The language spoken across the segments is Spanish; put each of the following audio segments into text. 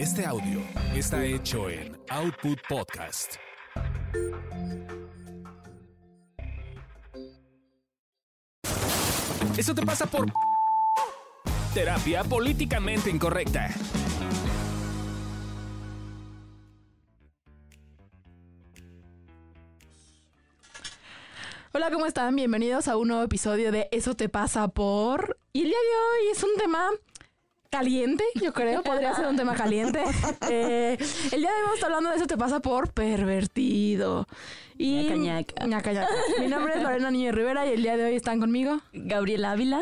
Este audio está hecho en Output Podcast. Eso te pasa por terapia políticamente incorrecta. Hola, ¿cómo están? Bienvenidos a un nuevo episodio de Eso te pasa por... Y el día de hoy es un tema caliente, yo creo, podría ser un tema caliente. Eh, el día de hoy vamos a estar hablando de Eso te pasa por pervertido. Y... Ñaca, ñaca. Ñaca, ñaca. Mi nombre es Lorena Niño Rivera y el día de hoy están conmigo. Gabriela Ávila,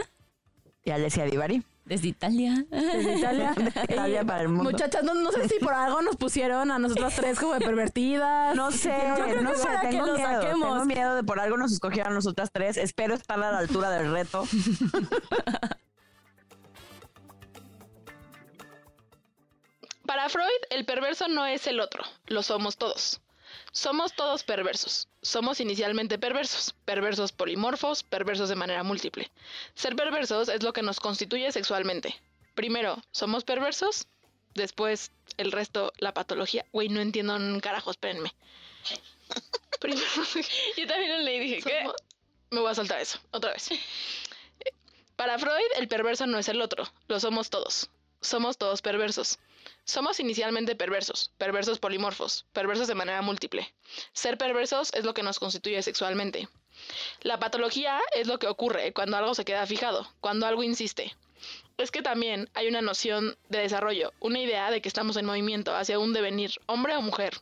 Y Alessia Divari. desde Italia. Desde Italia. Italia para el mundo. Muchachas, no, no sé si por algo nos pusieron a nosotras tres como de pervertidas. No sé, Yo creo no que sé, para que tengo lo miedo. saquemos. Tengo miedo de por algo nos escogieran nosotras tres. Espero estar a la altura del reto. Para Freud, el perverso no es el otro, lo somos todos. Somos todos perversos. Somos inicialmente perversos, perversos polimorfos, perversos de manera múltiple. Ser perversos es lo que nos constituye sexualmente. Primero, somos perversos, después el resto, la patología. Güey, no entiendo un carajo, espérenme. Primero, Yo también lo leí y dije, ¿qué? somos- Me voy a saltar eso, otra vez. Para Freud, el perverso no es el otro, lo somos todos. Somos todos perversos. Somos inicialmente perversos, perversos polimorfos, perversos de manera múltiple. Ser perversos es lo que nos constituye sexualmente. La patología es lo que ocurre cuando algo se queda fijado, cuando algo insiste. Es que también hay una noción de desarrollo, una idea de que estamos en movimiento hacia un devenir, hombre o mujer.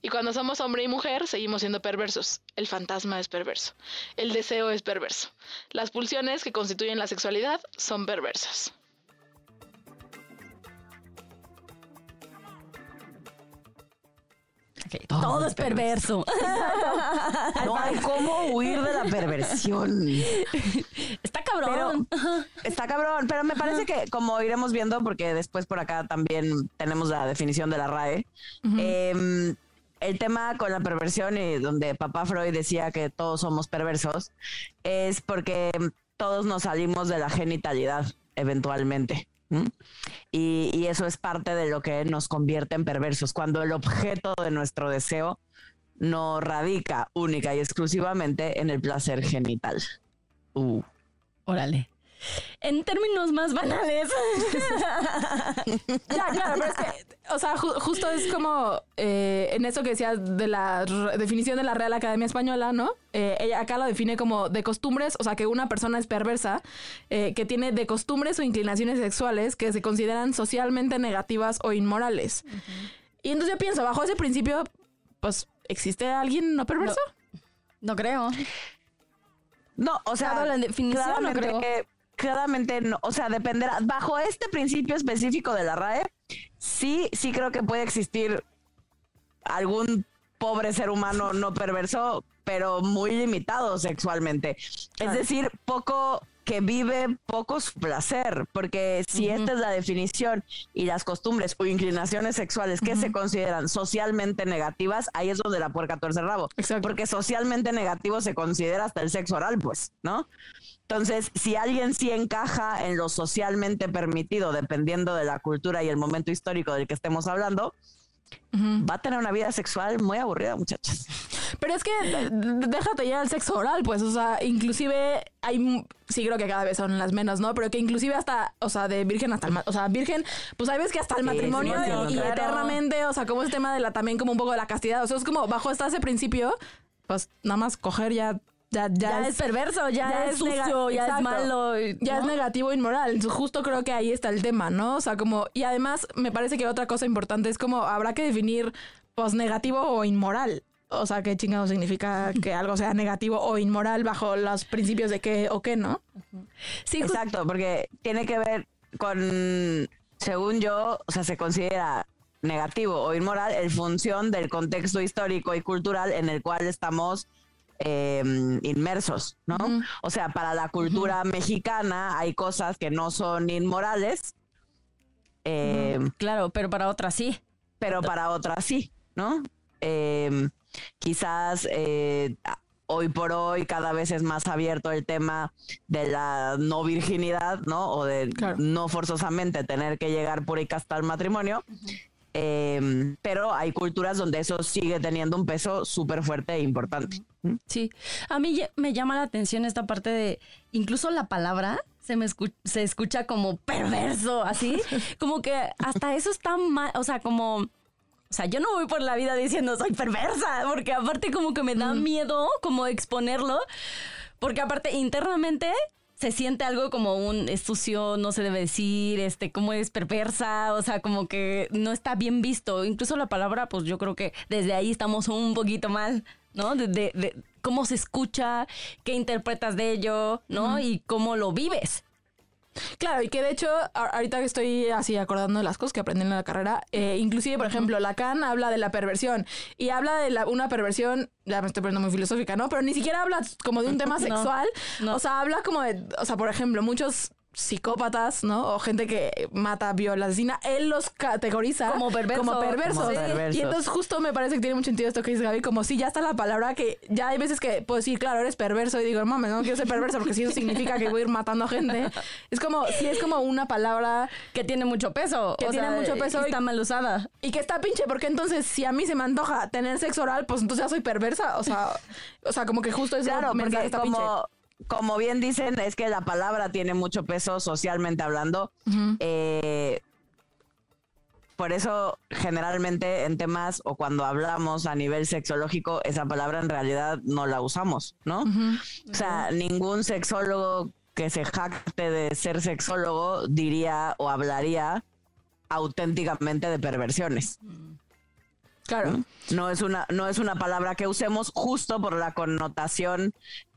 Y cuando somos hombre y mujer, seguimos siendo perversos. El fantasma es perverso. El deseo es perverso. Las pulsiones que constituyen la sexualidad son perversas. Todo, es perverso. No hay cómo huir de la perversión. Está cabrón. Está cabrón, pero me parece que como iremos viendo, porque después por acá también tenemos la definición de la RAE, eh, el tema con la perversión y donde papá Freud decía que todos somos perversos, es porque todos nos salimos de la genitalidad eventualmente. Y eso es parte de lo que nos convierte en perversos, cuando el objeto de nuestro deseo no radica única y exclusivamente en el placer genital. Uh. Órale. En términos más banales. Ya, claro, pero es que, o sea, ju- justo es como eh, en eso que decías de la definición de la Real Academia Española, ¿no? Eh, ella acá lo define como de costumbres, o sea, que una persona es perversa, eh, que tiene de costumbres o inclinaciones sexuales que se consideran socialmente negativas o inmorales. Y entonces yo pienso, bajo ese principio, pues, ¿existe alguien no perverso? No creo. No, o sea, la definición, no creo. que- claramente no, o sea, dependerá. Bajo este principio específico de la RAE, sí, sí creo que puede existir algún pobre ser humano no perverso, pero muy limitado sexualmente. Es decir, poco que vive poco su placer, porque si esta es la definición y las costumbres o inclinaciones sexuales que se consideran socialmente negativas, ahí es donde la puerca tuerce el rabo. Exacto. Porque socialmente negativo se considera hasta el sexo oral, pues, ¿no? Entonces, si alguien sí encaja en lo socialmente permitido, dependiendo de la cultura y el momento histórico del que estemos hablando, va a tener una vida sexual muy aburrida, muchachos. Pero es que d- déjate ya el sexo oral, pues, o sea, inclusive hay, sí creo que cada vez son las menos, ¿no? Pero que inclusive hasta, o sea, de virgen hasta el, ma- o sea, virgen, pues hay veces que hasta el Sí, matrimonio sí, y, claro. eternamente, o sea, como es tema de la, también como un poco de la castidad, o sea, es como bajo hasta ese principio, pues nada más coger ya, ya, ya, Ya, es, perverso, ya, es sucio, ya Exacto. es malo. Ya es negativo e inmoral. Justo creo que ahí está el tema, ¿no? O sea, como, y además me parece que otra cosa importante es como habrá que definir, pues, negativo o inmoral. O sea, qué chingado significa que algo sea negativo o inmoral bajo los principios de qué o qué, ¿no? Sí, Exacto, porque tiene que ver con, según yo, o sea, se considera negativo o inmoral en función del contexto histórico y cultural en el cual estamos eh, inmersos, ¿no? O sea, para la cultura mexicana hay cosas que no son inmorales, eh, claro, pero para otras sí. pero para otras sí, ¿no? Eh, quizás eh, hoy por hoy cada vez es más abierto el tema de la no virginidad, ¿no? O de Claro. no forzosamente tener que llegar por y hasta el matrimonio. Em, pero hay culturas donde eso sigue teniendo un peso súper fuerte e importante. Sí, a mí me llama la atención esta parte de, incluso la palabra se me escu- se escucha como perverso, así, como que hasta eso está mal, o sea, como, o sea, yo no voy por la vida diciendo soy perversa, porque aparte como que me da miedo como exponerlo, porque aparte internamente se siente algo como un es sucio, no se debe decir, este, como es perversa, o sea, como que no está bien visto. Incluso la palabra, pues yo creo que desde ahí estamos un poquito mal, ¿no? De, de- de cómo se escucha, qué interpretas de ello, ¿no? Y cómo lo vives. Claro, y que de hecho, ahorita que estoy así acordando de las cosas que aprendí en la carrera, eh, inclusive, por ejemplo, Lacan habla de la perversión y habla de la- una perversión, ya me estoy poniendo muy filosófica, ¿no? Pero ni siquiera habla como de un tema No, sexual, no. o sea, habla como de, o sea, por ejemplo, muchos psicópatas, ¿no? O gente que mata, viola, asesina, él los categoriza Como perversos. Como perversos. Como perversos. Y entonces justo me parece que tiene mucho sentido esto que dice Gaby, como si ya está la palabra que ya hay veces que puedo decir, claro, eres perverso y digo, mames, no quiero ser perverso porque si eso significa que voy a ir matando a gente. Es como, si es como una palabra Que tiene mucho peso. Que o tiene sea, mucho peso y está mal usada. y que está pinche, porque entonces si a mí se me antoja tener sexo oral, pues entonces ya soy perversa. O sea, o sea como que justo eso Claro, porque está pinche. Como, bien dicen, es que la palabra tiene mucho peso socialmente hablando. Eh, por eso, generalmente en temas o cuando hablamos a nivel sexológico, esa palabra en realidad no la usamos, ¿no? O sea, ningún sexólogo que se jacte de ser sexólogo diría o hablaría auténticamente de perversiones. Claro. No es una, no es una palabra que usemos justo por la connotación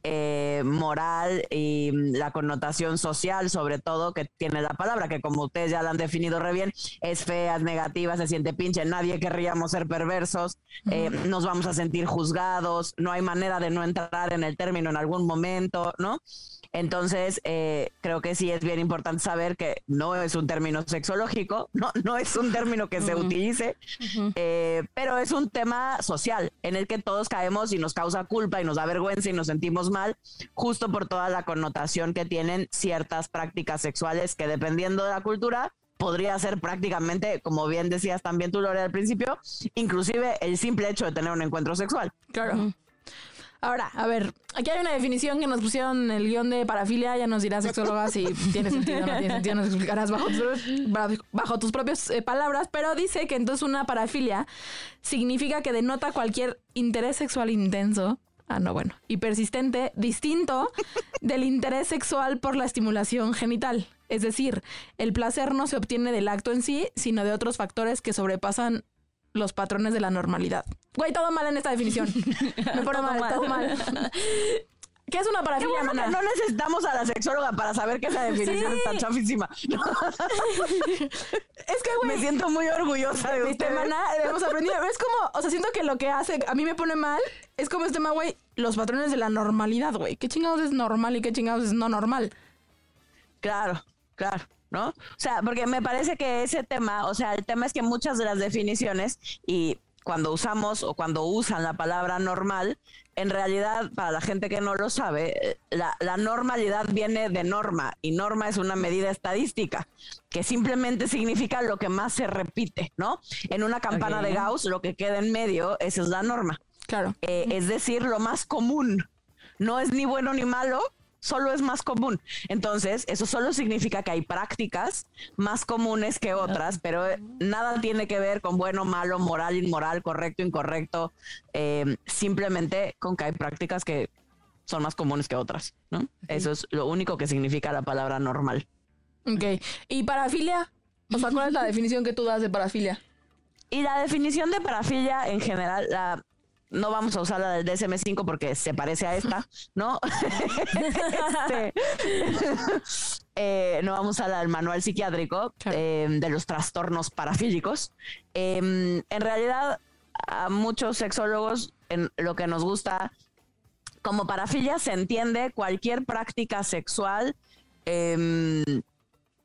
eh, moral y mm, la connotación social, sobre todo, que tiene la palabra, que como ustedes ya la han definido re bien, es fea, es negativa, se siente pinche, nadie querríamos ser perversos, eh, nos vamos a sentir juzgados, no hay manera de no entrar en el término en algún momento, ¿no? Entonces, eh, creo que sí es bien importante saber que no es un término sexológico, no, no es un término que se utilice, eh, pero es un tema social en el que todos caemos y nos causa culpa y nos da vergüenza y nos sentimos mal, justo por toda la connotación que tienen ciertas prácticas sexuales que dependiendo de la cultura podría ser prácticamente, como bien decías también tú, Lore, al principio, inclusive el simple hecho de tener un encuentro sexual. Claro. Ahora, a ver, aquí hay una definición que nos pusieron en el guion de parafilia, ya nos dirá sexóloga si tiene sentido o no tiene sentido, nos explicarás bajo tus, bajo- bajo tus propias eh, palabras, pero dice que entonces una parafilia significa que denota cualquier interés sexual intenso, ah no, bueno, y persistente, distinto del interés sexual por la estimulación genital. Es decir, el placer no se obtiene del acto en sí, sino de otros factores que sobrepasan los patrones de la normalidad. Güey, todo mal en esta definición. Me pone mal. todo mal. ¿Qué es una parafilia, bueno mana? no necesitamos a la sexóloga para saber que esa definición Sí. está chafísima. Es que, güey, Me siento muy orgullosa de ¿Viste, usted. mana? Hemos aprendido. Es como, o sea, siento que lo que hace, a mí me pone mal, es como este tema, güey, los patrones de la normalidad, güey. ¿Qué chingados es normal y qué chingados es no normal? Claro, claro, ¿no? O sea, porque me parece que ese tema, o sea, el tema es que muchas de las definiciones y cuando usamos o cuando usan la palabra normal, en realidad, para la gente que no lo sabe, eh, la, la normalidad viene de norma y norma es una medida estadística que simplemente significa lo que más se repite, ¿no? En una campana de Gauss, lo que queda en medio, esa es la norma. Claro. Eh, es decir, lo más común. No es ni bueno ni malo, solo es más común. Entonces, eso solo significa que hay prácticas más comunes que otras, pero eh, nada tiene que ver con bueno, malo, moral, inmoral, correcto, incorrecto. eh, simplemente con que hay prácticas que son más comunes que otras, ¿no? Eso es lo único que significa la palabra normal. Ok. ¿Y parafilia? O sea, ¿cuál es la definición que tú das de parafilia? Y la definición de parafilia en general, la, no vamos a usar la del DSM5 porque se parece a esta, ¿no? Este, eh, no vamos a usar la del manual psiquiátrico Claro. eh, de los trastornos parafílicos. Eh, en realidad, a muchos sexólogos en lo que nos gusta como parafilia se entiende cualquier práctica sexual em,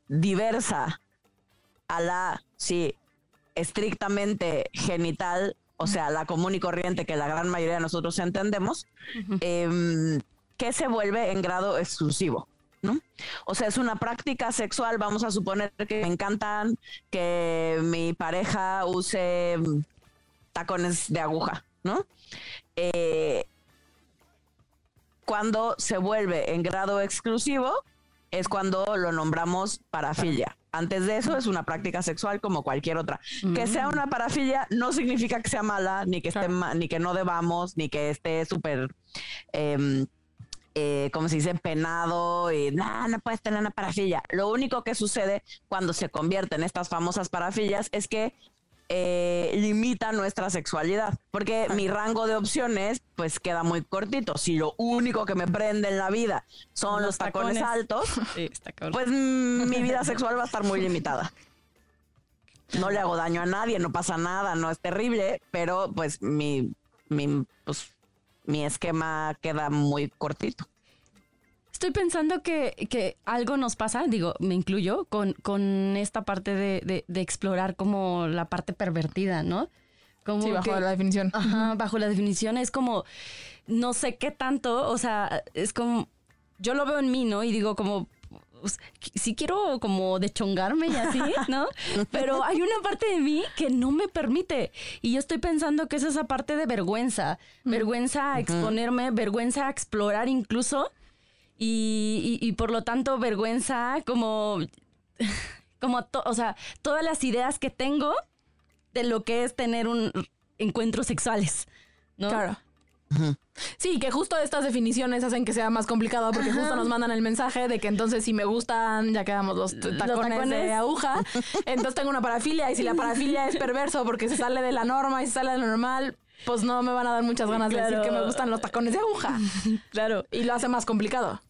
diversa a la, sí, estrictamente genital, o sea, la común y corriente que la gran mayoría de nosotros entendemos, em, que se vuelve en grado exclusivo. ¿no? O sea, es una práctica sexual, vamos a suponer que me encantan que mi pareja use mm, tacones de aguja, ¿no? Eh, cuando se vuelve en grado exclusivo es cuando lo nombramos parafilia. Antes de eso es una práctica sexual como cualquier otra. Que sea una parafilia no significa que sea mala, ni que esté ma- ni que no debamos, ni que esté súper em, eh, como se dice, penado y "Nah, no puedes tener una parafilia. Lo único que sucede cuando se convierte en estas famosas parafilias es que eh, limita nuestra sexualidad, porque mi rango de opciones pues queda muy cortito. Si lo único que me prende en la vida son los, Los tacones, tacones. altos, Sí, pues mm, mi vida sexual va a estar muy limitada. No le hago daño a nadie, no pasa nada, no es terrible, pero pues mi, mi, pues, mi esquema queda muy cortito. Estoy pensando que, que algo nos pasa, digo, me incluyo, con, con esta parte de, de- de explorar como la parte pervertida, ¿no? Como Sí, bajo que- la definición. Ajá, bajo la definición es como, no sé qué tanto, o sea, es como, yo lo veo en mí, ¿no? Y digo como, pues, sí quiero como dechongarme y así, ¿no? Pero hay una parte de mí que no me permite. Y yo estoy pensando que es esa parte de vergüenza, vergüenza a exponerme, vergüenza a explorar incluso. Y, y- y por lo tanto, vergüenza como, como, to- o sea, todas las ideas que tengo de lo que es tener un encuentros sexuales, ¿no? Claro. Sí, que justo estas definiciones hacen que sea más complicado porque justo nos mandan el mensaje de que entonces si me gustan, ya quedamos los tacones, de aguja, entonces tengo una parafilia y si la parafilia es perverso porque se sale de la norma y se sale de lo normal, pues no me van a dar muchas ganas de decir que me gustan los tacones de aguja. Claro. Y lo hace más complicado.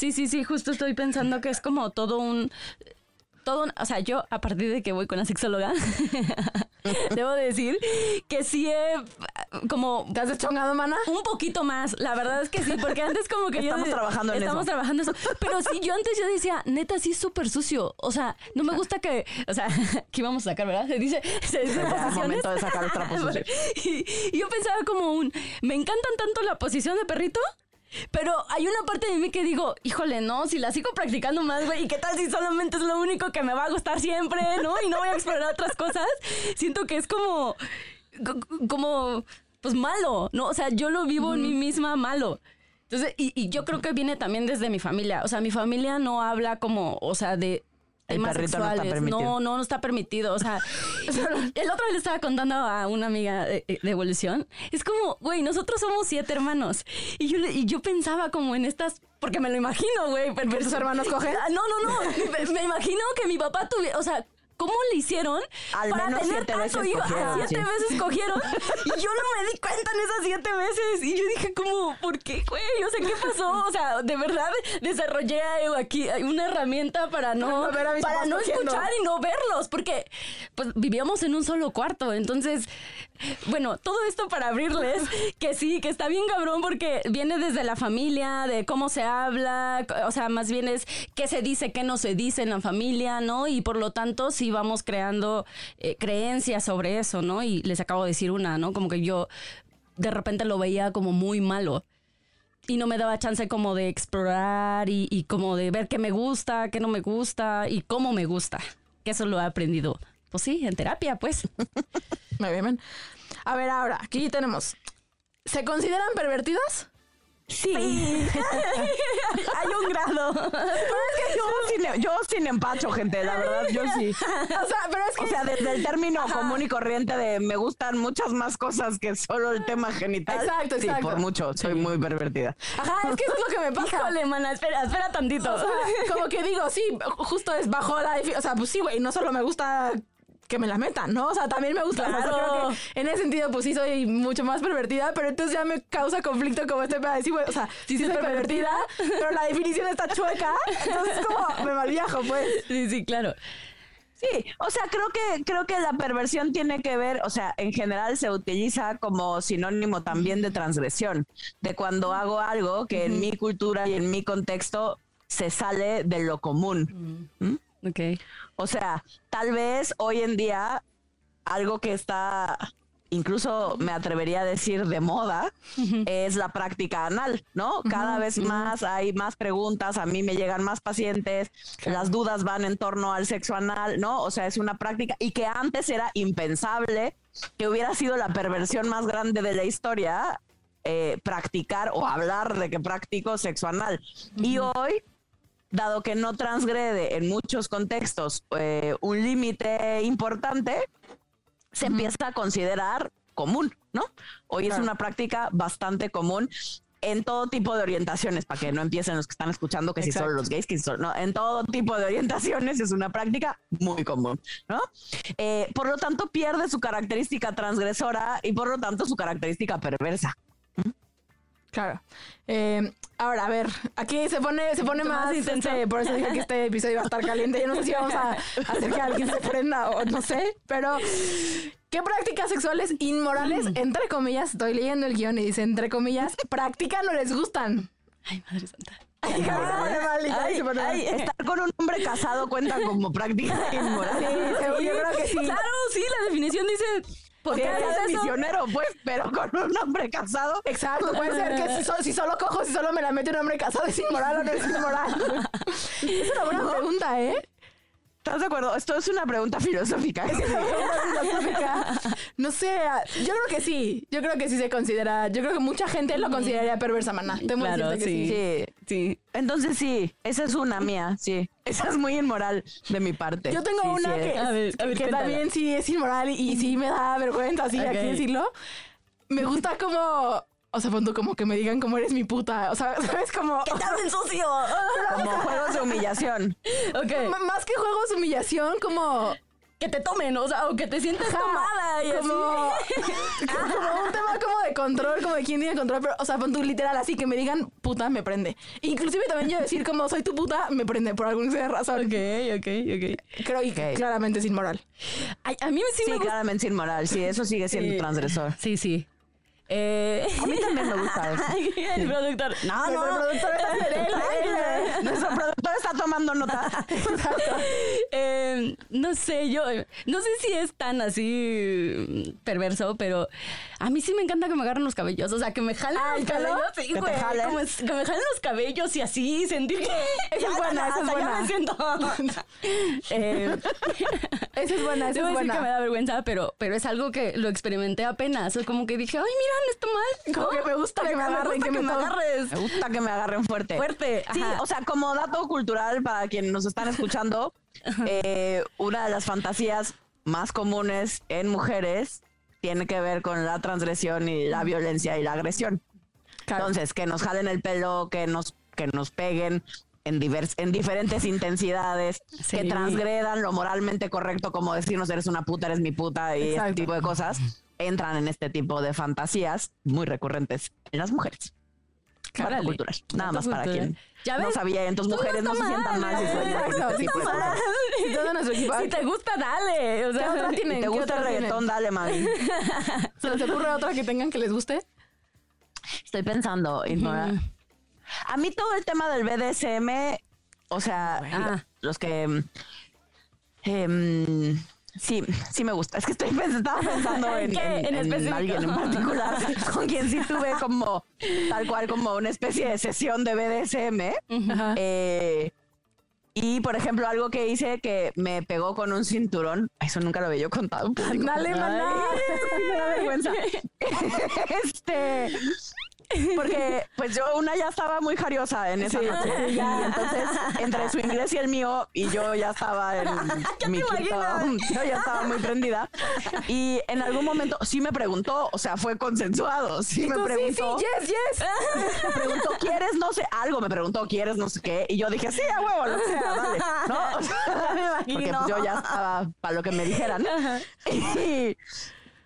Sí, sí, sí, justo estoy pensando que es como todo un... Todo o sea, yo a partir de que voy con la sexóloga, debo decir que sí he como ¿Te has deschongado, mana? un poquito más, la verdad es que sí, porque antes como que yo Estamos trabajando en estamos eso. trabajando eso, pero sí yo antes yo decía, neta sí es súper sucio, o sea, no me gusta que, o sea, que íbamos a sacar, ¿verdad? Se dice, se dice es momento de sacar los trapos sucios. y, y yo pensaba como un, me encantan tanto la posición de perrito. Pero hay una parte de mí que digo, híjole, no, si la sigo practicando más, güey, ¿y qué tal si solamente es lo único que me va a gustar siempre, no? Y no voy a explorar otras cosas. Siento que es como, co- como, pues malo, ¿no? O sea, yo lo vivo en mí misma malo. Entonces, y, y yo creo que viene también desde mi familia. O sea, mi familia no habla como, o sea, de El temas perrito no está sexuales. permitido. No, no, no está permitido. O sea, el otro día le estaba contando a una amiga de, de evolución. Es como, güey, nosotros somos siete hermanos. Y yo, y yo pensaba como en estas, porque me lo imagino, güey. pero- ¿Que tus hermanos cogen? No, no, no. me, me imagino que mi papá tuviera, o sea, ¿cómo le hicieron Al para menos tener siete tanto veces hijo? Ah, cogieron, siete sí. veces cogieron. Y yo no me di cuenta en esas siete veces. Y yo dije como, ¿por qué, güey? O sea, ¿qué pasó? O sea, de verdad desarrollé aquí una herramienta para no, Para no ver a mis para papás no cogiendo. escuchar y no verlos. Porque pues vivíamos en un solo cuarto. Entonces, bueno, todo esto para abrirles que sí, que está bien cabrón porque viene desde la familia, de cómo se habla, o sea, más bien es qué se dice, qué no se dice en la familia, ¿no? Y por lo tanto sí vamos creando eh, creencias sobre eso, ¿no? Y les acabo de decir una, ¿no? Como que yo de repente lo veía como muy malo. Y no me daba chance como de explorar y, y como de ver qué me gusta, qué no me gusta y cómo me gusta. Que eso lo he aprendido. Pues sí, en terapia, pues. Muy bien. A ver, ahora, aquí tenemos. ¿Se consideran pervertidos? Sí. Hay un grado. yo, sin, yo sin empacho, gente, la verdad, yo sí. O sea, pero es que O sea, desde el término común y corriente de me gustan muchas más cosas que solo el tema genital. Exacto, Sí, exacto. por mucho, soy muy pervertida. Ajá, es que eso es lo que me pasa. Híjole, mana, espera, espera tantito. O sea, como que digo, sí, justo es bajo la O sea, pues sí, güey, no solo me gusta que me la metan, ¿no? O sea, también me gusta. o sea, Claro. creo que en ese sentido, pues sí soy mucho más pervertida, pero entonces ya me causa conflicto como este para decir, güey, o sea, sí, soy pervertida, pero la definición está chueca. Entonces, como me malviajo, pues. Sí, sí, claro. Sí, o sea, creo que creo que la perversión tiene que ver, o sea, en general se utiliza como sinónimo también de transgresión, de cuando hago algo que en mi cultura y en mi contexto se sale de lo común. ¿Mm? Ok. O sea, tal vez hoy en día algo que está incluso me atrevería a decir de moda, es la práctica anal, ¿no? Cada vez más hay más preguntas, a mí me llegan más pacientes, las dudas van en torno al sexo anal, ¿no? O sea, es una práctica y que antes era impensable que hubiera sido la perversión más grande de la historia eh, practicar o hablar de que practico sexo anal. Y hoy dado que no transgrede en muchos contextos eh, un límite importante, se empieza a considerar común, ¿no? Hoy es una práctica bastante común en todo tipo de orientaciones, para que no empiecen los que están escuchando que si solo los gays, que si solo, no, en todo tipo de orientaciones es una práctica muy común, ¿no? Eh, por lo tanto, pierde su característica transgresora y por lo tanto su característica perversa. Claro. Eh, ahora, a ver, aquí se pone, se pone más, intenso. por eso dije que este episodio iba a estar caliente. Yo no sé si vamos a hacer que alguien se prenda o no sé, pero ¿qué prácticas sexuales inmorales, entre comillas, estoy leyendo el guion y dice, entre comillas, practican o les gustan? Ay, madre santa. Ay, ay, ay, estar con un hombre casado cuenta como práctica inmoral. Sí, yo creo que sí. Claro, sí, la definición dice porque es misionero, pues, pero con un hombre casado. Exacto, puede ser que si, solo cojo, si solo me la mete un hombre casado, ¿es inmoral o no es inmoral? es una buena pregunta, ¿eh? ¿Estás de acuerdo? Esto es una pregunta filosófica. No sé, yo creo que sí. Yo creo que sí se considera. Yo creo que mucha gente lo consideraría perversa, maná. claro, sí. sí. sí. Entonces sí, esa es una mía, sí. Esa es muy inmoral de mi parte. Yo tengo una que, que también sí es inmoral y, sí me da vergüenza, así aquí decirlo. Me gusta como o sea, cuando como que me digan cómo eres mi puta. O sea, ¿sabes? Como... ¡Que te hacen sucio! como juegos de humillación. Ok. más que juegos de humillación, como que te tomen, o sea, o que te sientas tomada y como, como un tema como de control, como de quién tiene control, pero, o sea, pon tu literal así, que me digan puta, me prende. Inclusive también yo decir como soy tu puta, me prende por alguna razón. Ok, ok, ok. Creo que claramente es inmoral. a mí sí, sí me gusta. claramente es inmoral, sí, eso sigue siendo transgresor. Sí, sí. Eh, a mí también me gusta eso. el productor. No, no. El productor está Nuestro productor está tomando nota. eh, no sé, yo no sé si es tan así perverso, pero a mí sí me encanta que me agarren los cabellos. O sea, que me jalen los cabellos. Sí, güey. Como, que me jalen los cabellos y así sentir que. Esa es buena, esa es buena. me siento. eh, esa es buena, esa es buena. que me da vergüenza, pero, pero es algo que lo experimenté apenas. Es como que dije, ay, mira, está mal. Como que me gusta que me agarren, que, me, agarres. Me gusta que me agarren fuerte. Fuerte. Sí, o sea, como dato cultural para quienes nos están escuchando, eh, una de las fantasías más comunes en mujeres tiene que ver con la transgresión y la violencia y la agresión. Entonces, que nos jalen el pelo, que nos, que nos peguen en, divers, en diferentes intensidades, que transgredan lo moralmente correcto, como decirnos eres una puta, eres mi puta y ese tipo de cosas entran en este tipo de fantasías muy recurrentes en las mujeres. Para cultural. Nada más para quien ¿Ya no sabía. Entonces, mujeres no, se sientan mal si Si te gusta, dale. O sea, si te gusta el reggaetón, dale, mami. ¿Se les ocurre otra que tengan que les guste? Estoy pensando, A mí todo el tema del BDSM, o sea, los que... Eh, Sí, sí me gusta. Es que estoy estaba pensando en, alguien en particular con quien sí tuve como tal cual como una especie de sesión de BDSM. Eh, y por ejemplo, algo que hice que me pegó con un cinturón. Eso nunca lo había yo contado. Dale, maná. Me da vergüenza. este porque pues yo una ya estaba muy jariosa en esa noche. Y entonces, entre su inglés y el mío, y yo ya estaba en mi yo ya estaba muy prendida. Y en algún momento sí me preguntó, o sea, fue consensuado. Sí me preguntó. Sí, sí, yes, yes. Me preguntó, ¿quieres no sé algo? Me preguntó, ¿quieres no sé qué? Y yo dije, sí, a huevo, lo que sea, dale. ¿No? O sea, me imagino. Porque pues, yo ya estaba para lo que me dijeran. Y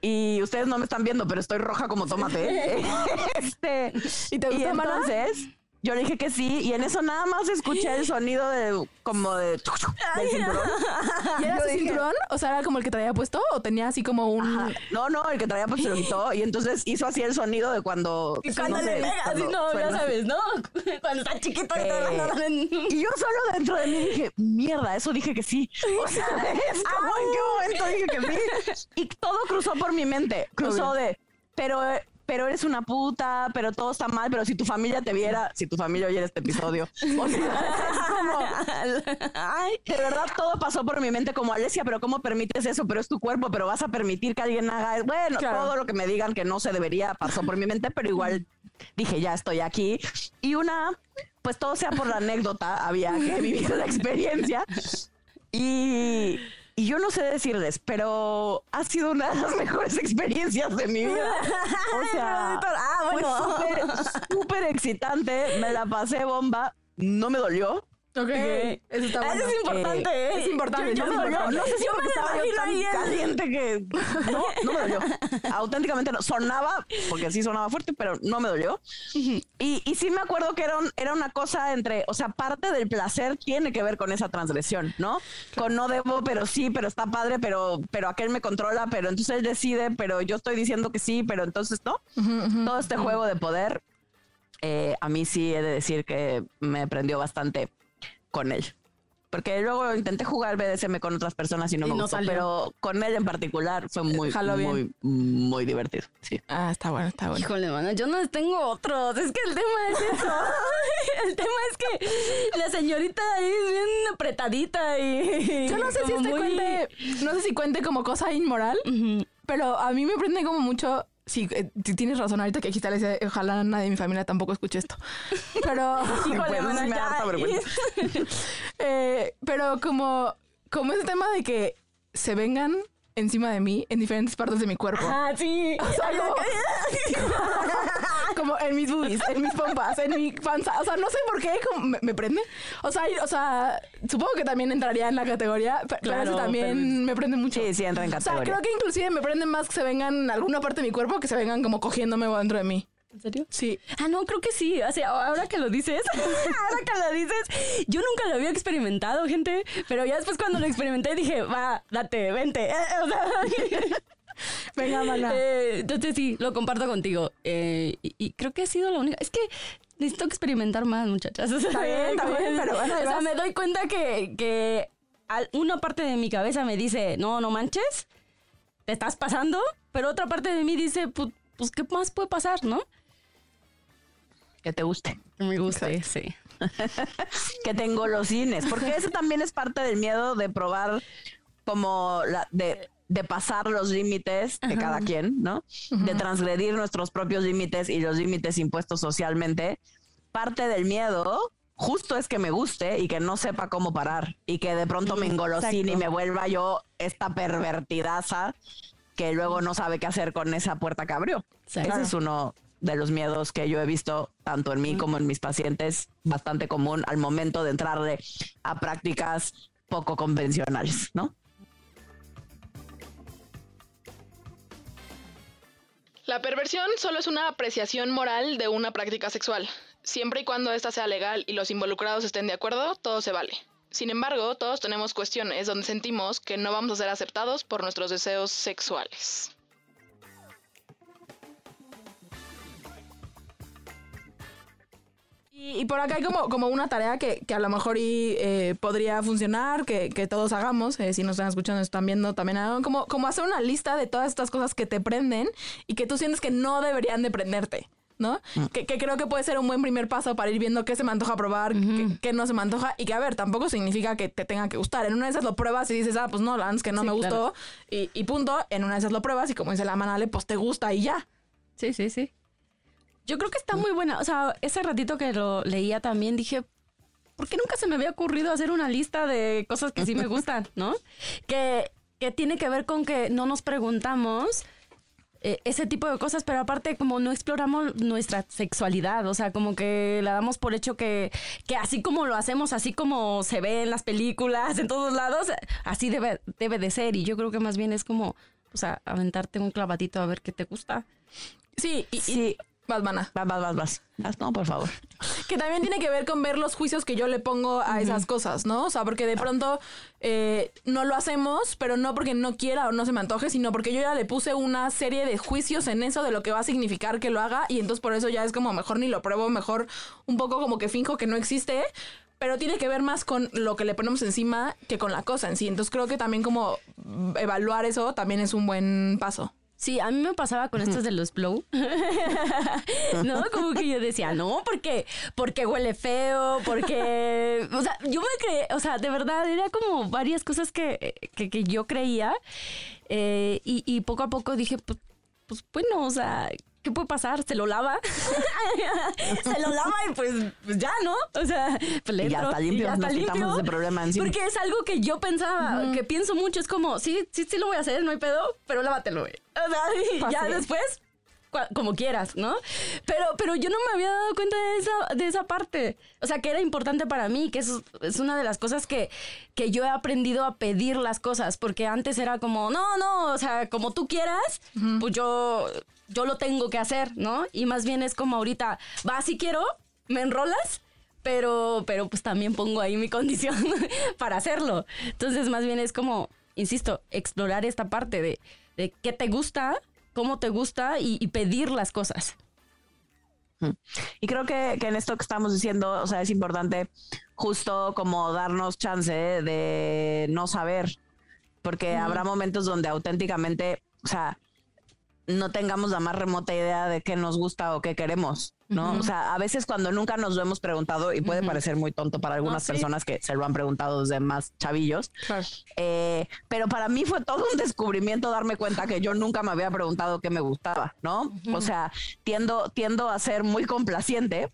y ustedes no me están viendo, pero estoy roja como tomate. este, ¿Y te gusta entonces, yo le dije que sí, y en eso nada más escuché el sonido de como de del cinturón. ¿Y era su cinturón? O sea, ¿era como el que traía puesto o tenía así como un. No, no, el que traía puesto lo quitó. Y entonces hizo así el sonido de cuando. Y cuando le pega, así no, ya sabes, ¿no? Cuando está chiquito y eh, Y yo solo dentro de mí dije, mierda, eso dije que sí. O sea, es como en qué momento dije dije que sí. Y todo cruzó por mi mente. Cruzó de, pero pero eres una puta, pero todo está mal, pero si tu familia te viera, si tu familia oyera este episodio, o sea, es como, ay, de verdad todo pasó por mi mente como Alesia, pero ¿cómo permites eso? Pero es tu cuerpo, pero vas a permitir que alguien haga, bueno, todo lo que me digan que no se debería pasó por mi mente, pero igual dije, ya estoy aquí. Y una, pues todo sea por la anécdota, había que vivir la experiencia. Y y yo no sé decirles, pero ha sido una de las mejores experiencias de mi vida. O sea, ah, bueno. fue súper excitante, me la pasé bomba, no me dolió. Ok, eso está bueno. Eso es importante, ¿eh? Es importante. Yo, no, me dolió. no sé si estaba yo tan caliente que... No, no me dolió. Auténticamente no. Sonaba, porque sí sonaba fuerte, pero no me dolió. y, y sí me acuerdo que era, era una cosa entre... O sea, parte del placer tiene que ver con esa transgresión, ¿no? Con no debo, pero sí, pero está padre, pero, pero aquel me controla, pero entonces él decide, pero yo estoy diciendo que sí, pero entonces no. Todo este juego de poder, eh, a mí sí he de decir que me prendió bastante con él. Porque luego intenté jugar BDSM con otras personas y no me gustó, pero con él en particular fue muy, muy, muy divertido. Sí. Ah, está bueno, está bueno. Híjole, mano, yo no tengo otros. Es que el tema es eso. el tema es que la señorita ahí es bien apretadita y. Yo no sé si este cuente, no sé si cuente como cosa inmoral, pero a mí me prende como mucho Sí, eh, tienes razón ahorita que aquí está, ojalá nadie de mi familia tampoco escuche esto. Pero, híjole, eh, pero como, como ese tema de que se vengan encima de mí en diferentes partes de mi cuerpo. Ah, sí. como, en mis boobies, en mis pompas, en mi panza. O sea, no sé por qué me, prende. O sea, o sea, supongo que también entraría en la categoría, pero eso también me prende mucho. Sí, sí, entra en categoría. O sea, creo que inclusive me prende más que se vengan en alguna parte de mi cuerpo que se vengan como cogiéndome dentro de mí. ¿En serio? Sí. Ah, no, creo que sí. O sea, ahora que lo dices, ahora que lo dices, yo nunca lo había experimentado, gente. Pero ya después cuando lo experimenté dije, va, date, vente. Venga, mana. Eh, entonces sí, lo comparto contigo. Eh, y, creo que ha sido lo único. Es que necesito experimentar más, muchachas. está bien, está bien, pero bueno, O sea, me doy cuenta que, que una parte de mi cabeza me dice, no, no manches, te estás pasando. Pero otra parte de mí dice, pues, pues ¿qué más puede pasar, no? que te guste. Me gusta, sí. que tengo los cines, porque eso también es parte del miedo de probar como la de de pasar los límites de cada quien, ¿no? De transgredir nuestros propios límites y los límites impuestos socialmente. Parte del miedo justo es que me guste y que no sepa cómo parar y que de pronto me engolosine y me vuelva yo esta pervertidaza que luego no sabe qué hacer con esa puerta que abrió. Ese es uno de los miedos que yo he visto tanto en mí como en mis pacientes, bastante común al momento de entrarle a prácticas poco convencionales, ¿no? La perversión solo es una apreciación moral de una práctica sexual. Siempre y cuando ésta sea legal y los involucrados estén de acuerdo, todo se vale. Sin embargo, todos tenemos cuestiones donde sentimos que no vamos a ser aceptados por nuestros deseos sexuales. Y, por acá hay como, como una tarea que, que a lo mejor y, eh, podría funcionar, que, que, todos hagamos, eh, si nos están escuchando, están viendo, también como, como hacer una lista de todas estas cosas que te prenden y que tú sientes que no deberían de prenderte. ¿no? Mm. Que, que, creo que puede ser un buen primer paso para ir viendo qué se me antoja probar, qué, no se me antoja y que, a ver, tampoco significa que te tenga que gustar. En una de esas lo pruebas y dices, ah, pues no, Lance, que no me gustó y, y, punto. En una de esas lo pruebas y como dice la manale, pues te gusta y ya. Sí, sí, sí. Yo creo que está muy buena. O sea, ese ratito que lo leía también dije, ¿por qué nunca se me había ocurrido hacer una lista de cosas que sí me gustan, ¿no? Que, que tiene que ver con que no nos preguntamos eh, ese tipo de cosas, pero aparte como no exploramos nuestra sexualidad, o sea, como que la damos por hecho que, que así como lo hacemos, así como se ve en las películas, en todos lados, así debe, debe de ser. Y yo creo que más bien es como, o sea, aventarte un clavadito a ver qué te gusta. Sí, y, sí. Vas, mana. Vas, vas, vas, vas. no, por favor. Que también tiene que ver con ver los juicios que yo le pongo a esas cosas, ¿no? O sea, porque de pronto eh, no lo hacemos, pero no porque no quiera o no se me antoje, sino porque yo ya le puse una serie de juicios en eso de lo que va a significar que lo haga y entonces por eso ya es como mejor ni lo pruebo, mejor un poco como que finjo que no existe pero tiene que ver más con lo que le ponemos encima que con la cosa en sí. Entonces creo que también como evaluar eso también es un buen paso. Sí, a mí me pasaba con estos de los blow. ¿No? Como que yo decía, no, porque, porque huele feo, porque. O sea, yo me creé, o sea, de verdad, era como varias cosas que, que, que yo creía. eh, y, y poco a poco dije, pues, pues bueno, o sea, ¿qué puede pasar? Se lo lava. Se lo lava y pues, pues ya, ¿no? O sea, pues le Y ya entro, está limpio, ya está nos quitamos limpio. ese problema encima. Porque es algo que yo pensaba, que pienso mucho, es como, sí, sí, sí lo voy a hacer, no hay pedo, pero lávatelo, güey. O sea, y ya después, como quieras, ¿no? Pero, pero yo no me había dado cuenta de esa, de esa parte. O sea, que era importante para mí, que eso es una de las cosas que, que yo he aprendido a pedir las cosas, porque antes era como, no, no, o sea, como tú quieras, pues yo, yo lo tengo que hacer, ¿no? Y más bien es como ahorita, va, si quiero, me enrolas, pero, pero pues también pongo ahí mi condición para hacerlo. Entonces, más bien es como, insisto, explorar esta parte de, de qué te gusta, cómo te gusta y, y pedir las cosas. Y creo que, que en esto que estamos diciendo, o sea, es importante justo como darnos chance de no saber, porque habrá momentos donde auténticamente, o sea, no tengamos la más remota idea de qué nos gusta o qué queremos, ¿no? O sea, a veces cuando nunca nos lo hemos preguntado, y puede parecer muy tonto para algunas sí. personas que se lo han preguntado desde más chavillos, Claro. eh, pero para mí fue todo un descubrimiento darme cuenta que yo nunca me había preguntado qué me gustaba, ¿no? O sea, tiendo, tiendo a ser muy complaciente.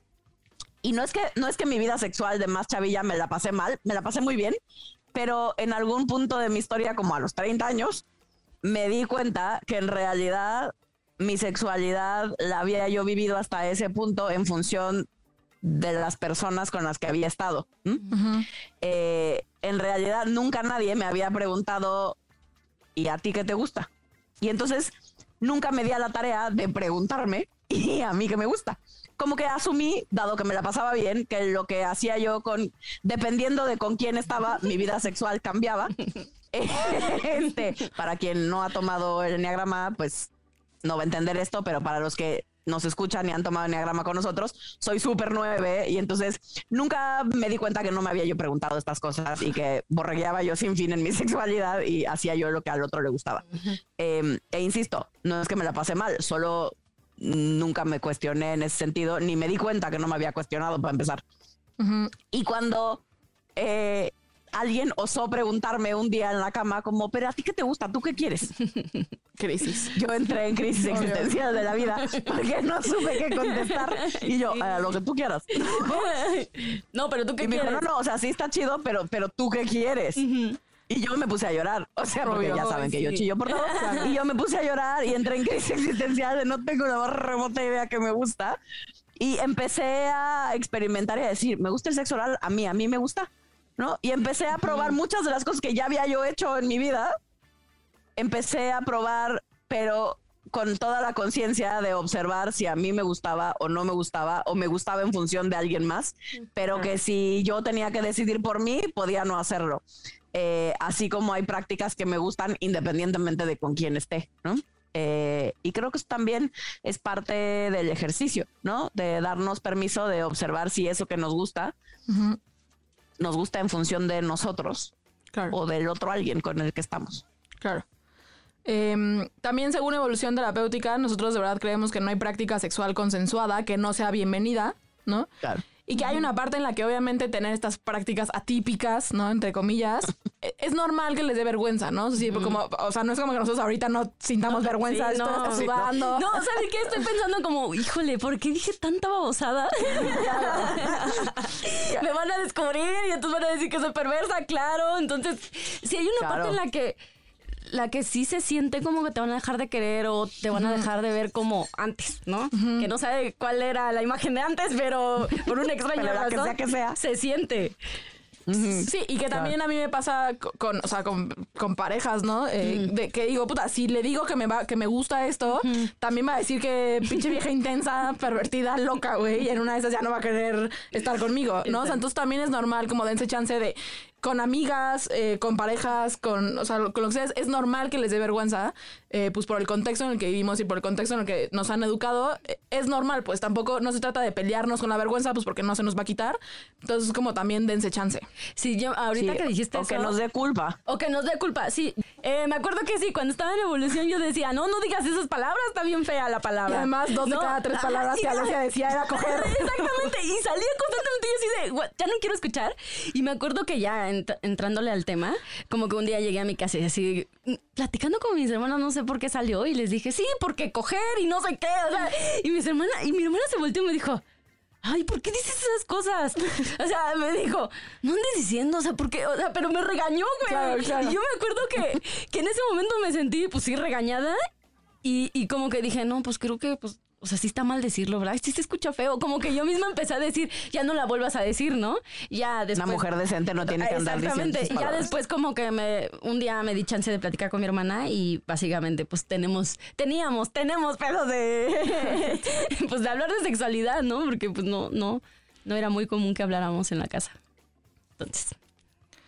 Y no es que, no es que mi vida sexual de más chavilla me la pasé mal, me la pasé muy bien, pero en algún punto de mi historia, como a los 30 años, me di cuenta que en realidad mi sexualidad la había yo vivido hasta ese punto en función de las personas con las que había estado. Eh, en realidad nunca nadie me había preguntado, ¿y a ti qué te gusta? Y entonces nunca me di a la tarea de preguntarme, ¿y a mí qué me gusta? Como que asumí, dado que me la pasaba bien, que lo que hacía yo con, dependiendo de con quién estaba, mi vida sexual cambiaba. Este, para quien no ha tomado el enneagrama, pues no va a entender esto, pero para los que nos escuchan y han tomado enneagrama con nosotros, soy súper nueve y entonces nunca me di cuenta que no me había yo preguntado estas cosas y que borregueaba yo sin fin en mi sexualidad y hacía yo lo que al otro le gustaba. Eh, e insisto, no es que me la pasé mal, solo nunca me cuestioné en ese sentido, ni me di cuenta que no me había cuestionado para empezar. Y cuando eh, alguien osó preguntarme un día en la cama como, pero a ti qué te gusta, tú qué quieres. Crisis. Yo entré en crisis existencial de la vida porque no supe qué contestar y yo, "Eh, lo que tú quieras. no, pero tú qué Y me dijo, quieres. no, no, o sea, sí está chido, pero, pero tú qué quieres. Y yo me puse a llorar, o sea, porque Obvio. ya saben que yo chillo por todo. Y yo me puse a llorar y entré en crisis existencial de no tengo la más remota idea que me gusta. Y empecé a experimentar y a decir, me gusta el sexo oral, a mí, a mí me gusta, ¿no? Y empecé a probar muchas de las cosas que ya había yo hecho en mi vida. Empecé a probar, pero con toda la conciencia de observar si a mí me gustaba o no me gustaba o me gustaba en función de alguien más, pero que si yo tenía que decidir por mí, podía no hacerlo. Eh, así como hay prácticas que me gustan independientemente de con quién esté, ¿no? Eh, y creo que eso también es parte del ejercicio, ¿no? De darnos permiso de observar si eso que nos gusta nos gusta en función de nosotros Claro. o del otro alguien con el que estamos. Claro. Em, también según evolución terapéutica, nosotros de verdad creemos que no hay práctica sexual consensuada que no sea bienvenida, ¿no? Claro. Y que hay una parte en la que obviamente tener estas prácticas atípicas, ¿no? Entre comillas, e- es normal que les dé vergüenza, ¿no? Sí, como, o sea, no es como que nosotros ahorita no sintamos vergüenza, sí, esto no, está sí, no. sudando. No, ¿sabes qué? Estoy pensando como, híjole, ¿por qué dije tanta babosada? Me van a descubrir y entonces van a decir que soy perversa, claro. Entonces, si hay una Claro. parte en la que la que sí se siente como que te van a dejar de querer o te van a dejar de ver como antes, ¿no? Que no sabe cuál era la imagen de antes, pero por una extraña Pero la que razón sea que sea. se siente. Sí, y que también a mí me pasa co- con, o sea, con, con parejas, ¿no? Eh, de que digo, puta, si le digo que me va, que me gusta esto, también va a decir que pinche vieja intensa, pervertida, loca, güey, y en una de esas ya no va a querer estar conmigo, ¿no? O sea, entonces también es normal como dense chance de con amigas, eh, con parejas, con, o sea, con lo que sea, es, normal que les dé vergüenza, eh, pues por el contexto en el que vivimos y por el contexto en el que nos han educado, eh, es normal, pues tampoco no se trata de pelearnos con la vergüenza, pues porque no se nos va a quitar. Entonces, como también dense chance. Sí, yo ahorita Sí, que dijiste o eso. que nos dé culpa. O que nos dé culpa, sí. Eh, me acuerdo que sí, cuando estaba en evolución yo decía, no, no digas esas palabras, está bien fea la palabra. Y además, dos de No, cada tres ah, palabras sí, que Alesia decía era coger. Exactamente, y salía constantemente y así de, "What, ya no quiero escuchar. Y me acuerdo que ya ent- entrándole al tema, como que un día llegué a mi casa y así, mm, platicando con mis hermanas, no sé por qué salió, y les dije, sí, porque coger y no sé qué. O sea, y mis hermanas, y mi hermana se volteó y me dijo, Ay, ¿por qué dices esas cosas? O sea, me dijo, no andes diciendo, o sea, ¿por qué? O sea, pero me regañó, güey. Claro, claro. Y yo me acuerdo que, que en ese momento me sentí, pues sí, regañada. Y, y como que dije, no, pues creo que, pues, o sea, sí está mal decirlo, ¿verdad? Sí se escucha feo. Como que yo misma empecé a decir, ya no la vuelvas a decir, ¿no? Ya después. Una mujer decente no tiene que andar diciendo Exactamente. ya después como que me un día me di chance de platicar con mi hermana y básicamente pues tenemos teníamos tenemos pedos de pues de hablar de sexualidad, ¿no? Porque pues no no no era muy común que habláramos en la casa. Entonces,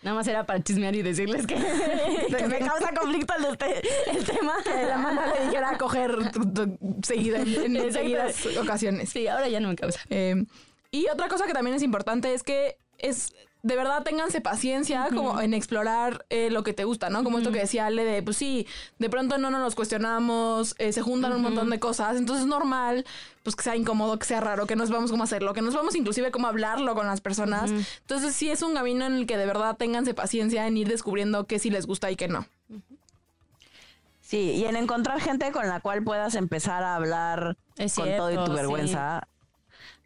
nada más era para chismear y decirles que, que me causa conflicto el, este- el tema. Que la mamá le dijera a coger t- t- seguida, en, en seguidas ocasiones. Sí, ahora ya no me causa. Eh, y otra cosa que también es importante es que es de verdad ténganse paciencia como en explorar eh, lo que te gusta, ¿no? Como esto que decía Ale de, pues sí, de pronto no nos los cuestionamos, eh, se juntan un montón de cosas, entonces es normal, pues que sea incómodo, que sea raro, que no sepamos cómo hacerlo, que no sepamos inclusive cómo hablarlo con las personas. Entonces sí es un camino en el que de verdad ténganse paciencia en ir descubriendo qué sí les gusta y qué no. Sí, y en encontrar gente con la cual puedas empezar a hablar Es con todo y tu sí. vergüenza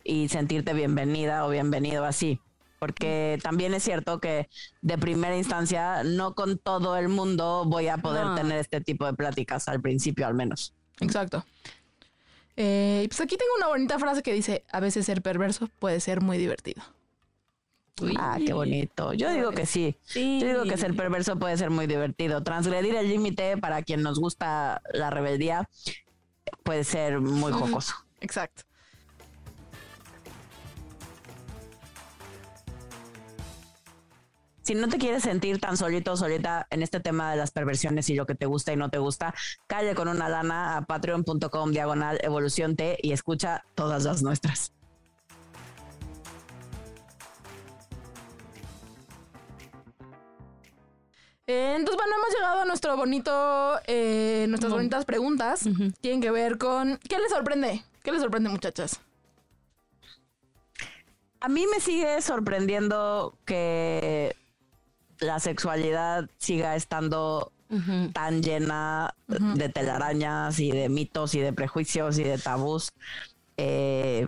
y sentirte bienvenida o bienvenido así. Porque también es cierto que de primera instancia no con todo el mundo voy a poder No. tener este tipo de pláticas, al principio al menos. Exacto. Eh, pues aquí tengo una bonita frase que dice, a veces ser perverso puede ser muy divertido. Uy. Ah, qué bonito. Yo digo que sí. Sí. Yo digo que ser perverso puede ser muy divertido. Transgredir el límite para quien nos gusta la rebeldía puede ser muy jocoso. Exacto. Si no te quieres sentir tan solito o solita en este tema de las perversiones y lo que te gusta y no te gusta, calle con una lana a patreon.com diagonal evolución T y escucha todas las nuestras. Eh, entonces, bueno, hemos llegado a nuestro bonito, eh, nuestras bonitas preguntas. Tienen que ver con, ¿qué les sorprende? ¿Qué les sorprende, muchachas? A mí me sigue sorprendiendo que la sexualidad siga estando tan llena de telarañas y de mitos y de prejuicios y de tabús, eh,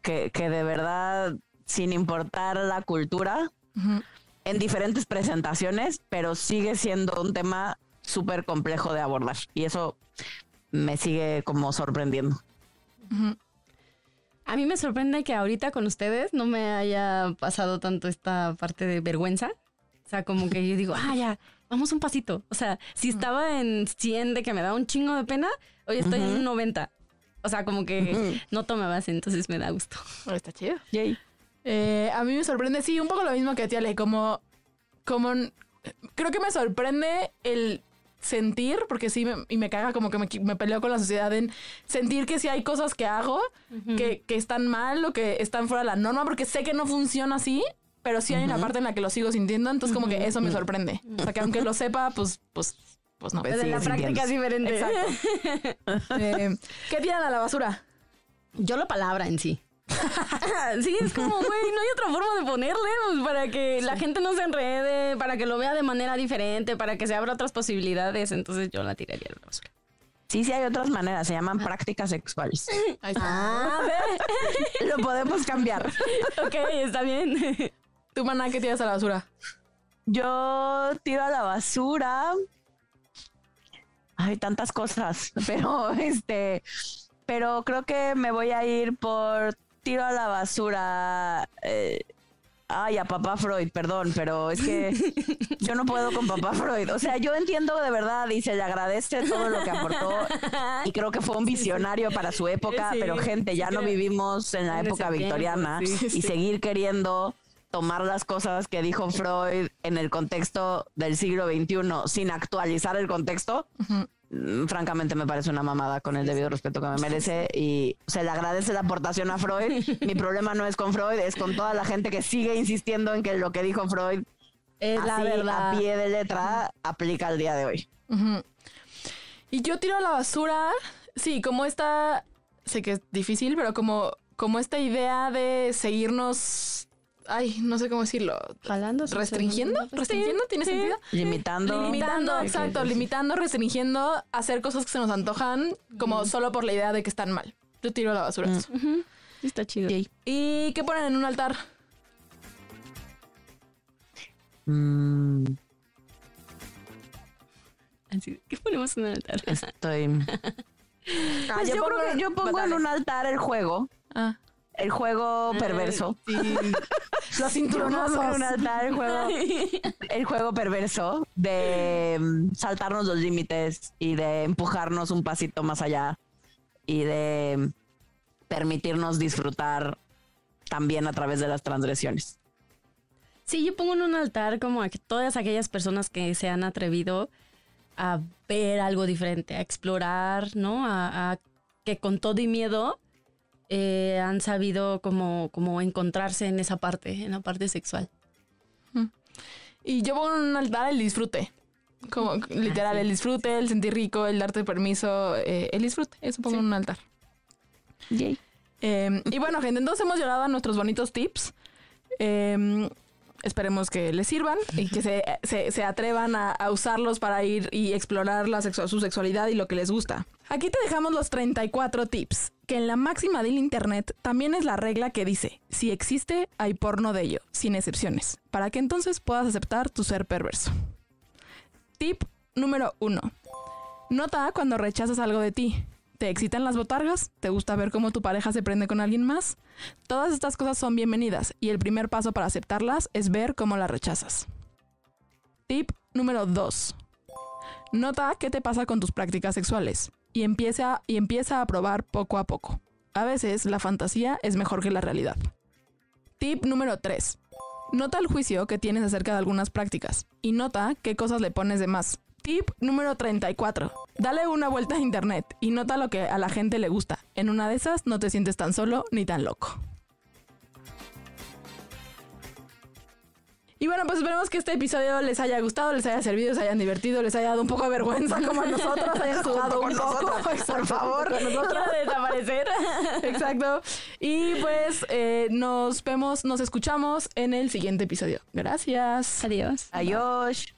que, que de verdad, sin importar la cultura, en diferentes presentaciones, pero sigue siendo un tema súper complejo de abordar. Y eso me sigue como sorprendiendo. A mí me sorprende que ahorita con ustedes no me haya pasado tanto esta parte de vergüenza. O sea, como que yo digo, ah, ya, vamos un pasito. O sea, si estaba en 100 de que me da un chingo de pena, hoy estoy en un 90. O sea, como que no tome base, entonces me da gusto. Está chido. Yay. Eh, a mí me sorprende, sí, un poco lo mismo que a ti, Ale, como, como, creo que me sorprende el sentir, porque sí, me- y me caga como que me, me peleo con la sociedad en sentir que sí hay cosas que hago que, que están mal o que están fuera de la norma, porque sé que no funciona así, pero sí hay una parte en la que lo sigo sintiendo, entonces como que eso me sorprende. O sea, que aunque lo sepa, pues, pues, pues no. Pues Pero en la práctica es diferente. Eh, ¿Qué tiran a la basura? Yo la palabra en sí. sí, es como, güey, no hay otra forma de ponerle, pues, para que la gente no se enrede, para que lo vea de manera diferente, para que se abra otras posibilidades. Entonces yo la tiraría a la basura. Sí, sí hay otras maneras, se llaman prácticas sexuales. Ahí está. Ah. Lo podemos cambiar. ok, está bien. ¿Tu maná qué tiras a la basura? Yo tiro a la basura. Hay tantas cosas, pero este, pero creo que me voy a ir por tiro a la basura. eh, ay, a papá Freud, perdón, pero es que yo no puedo con papá Freud. O sea, yo entiendo de verdad y se le agradece todo lo que aportó y creo que fue un visionario para su época, Sí, pero gente, ya no vivimos en la época tiempo, victoriana sí, y seguir queriendo tomar las cosas que dijo Freud en el contexto del siglo XXI sin actualizar el contexto, francamente me parece una mamada con el debido respeto que me merece y se le agradece la aportación a Freud. Mi problema no es con Freud, es con toda la gente que sigue insistiendo en que lo que dijo Freud Es la verdad. a pie de letra aplica al día de hoy. Y yo tiro a la basura, sí, como esta, sé que es difícil, pero como, como esta idea de seguirnos, ay, no sé cómo decirlo, Jalando, restringiendo, restringiendo, ¿tiene sí. sentido? Limitando. Limitando, exacto, limitando, restringiendo, hacer cosas que se nos antojan, como solo por la idea de que están mal. Yo tiro a la basura eso. Está chido. ¿Y qué ponen en un altar? Mm, Así, ¿Qué ponemos en el altar? estoy. Ah, Pues yo, creo que yo pongo en un altar el juego, Ah, el juego perverso. sí. Los cinturonazos. en un altar el juego, el juego perverso de mm, saltarnos los límites y de empujarnos un pasito más allá y de mm, permitirnos disfrutar también a través de las transgresiones. Sí, yo pongo en un altar como a todas aquellas personas que se han atrevido a ver algo diferente, a explorar, ¿no? A, a que con todo y miedo eh, han sabido como, como encontrarse en esa parte, en la parte sexual. Y yo pongo en un altar el disfrute. Como literal, el disfrute, el sentir rico, el darte permiso, eh, el disfrute. Eso pongo en un altar. Eh, y bueno, gente, entonces hemos llegado a nuestros bonitos tips. Eh, esperemos que les sirvan y que se, se- se atrevan a, usarlos para ir y explorar la su sexualidad y lo que les gusta. Aquí te dejamos los 34 tips, que en la máxima del Internet también es la regla que dice, si existe, hay porno de ello, sin excepciones, para que entonces puedas aceptar tu ser perverso. Tip número 1. Nota cuando rechazas algo de ti. ¿Te excitan las botargas? ¿Te gusta ver cómo tu pareja se prende con alguien más? Todas estas cosas son bienvenidas y el primer paso para aceptarlas es ver cómo las rechazas. Tip número 2. Nota qué te pasa con tus prácticas sexuales y empieza, y empieza a probar poco a poco. A veces la fantasía es mejor que la realidad. Tip número 3. Nota el juicio que tienes acerca de algunas prácticas y nota qué cosas le pones de más. Tip número 34. Dale una vuelta a internet y nota lo que a la gente le gusta. En una de esas no te sientes tan solo ni tan loco. Y bueno, pues esperemos que este episodio les haya gustado, les haya servido, les hayan divertido, les haya dado un poco de vergüenza como a nosotros, hayan sudado un poco. por favor. Quiero desaparecer. Exacto. Y pues eh, nos vemos, nos escuchamos en el siguiente episodio. Gracias. Adiós. Adiós.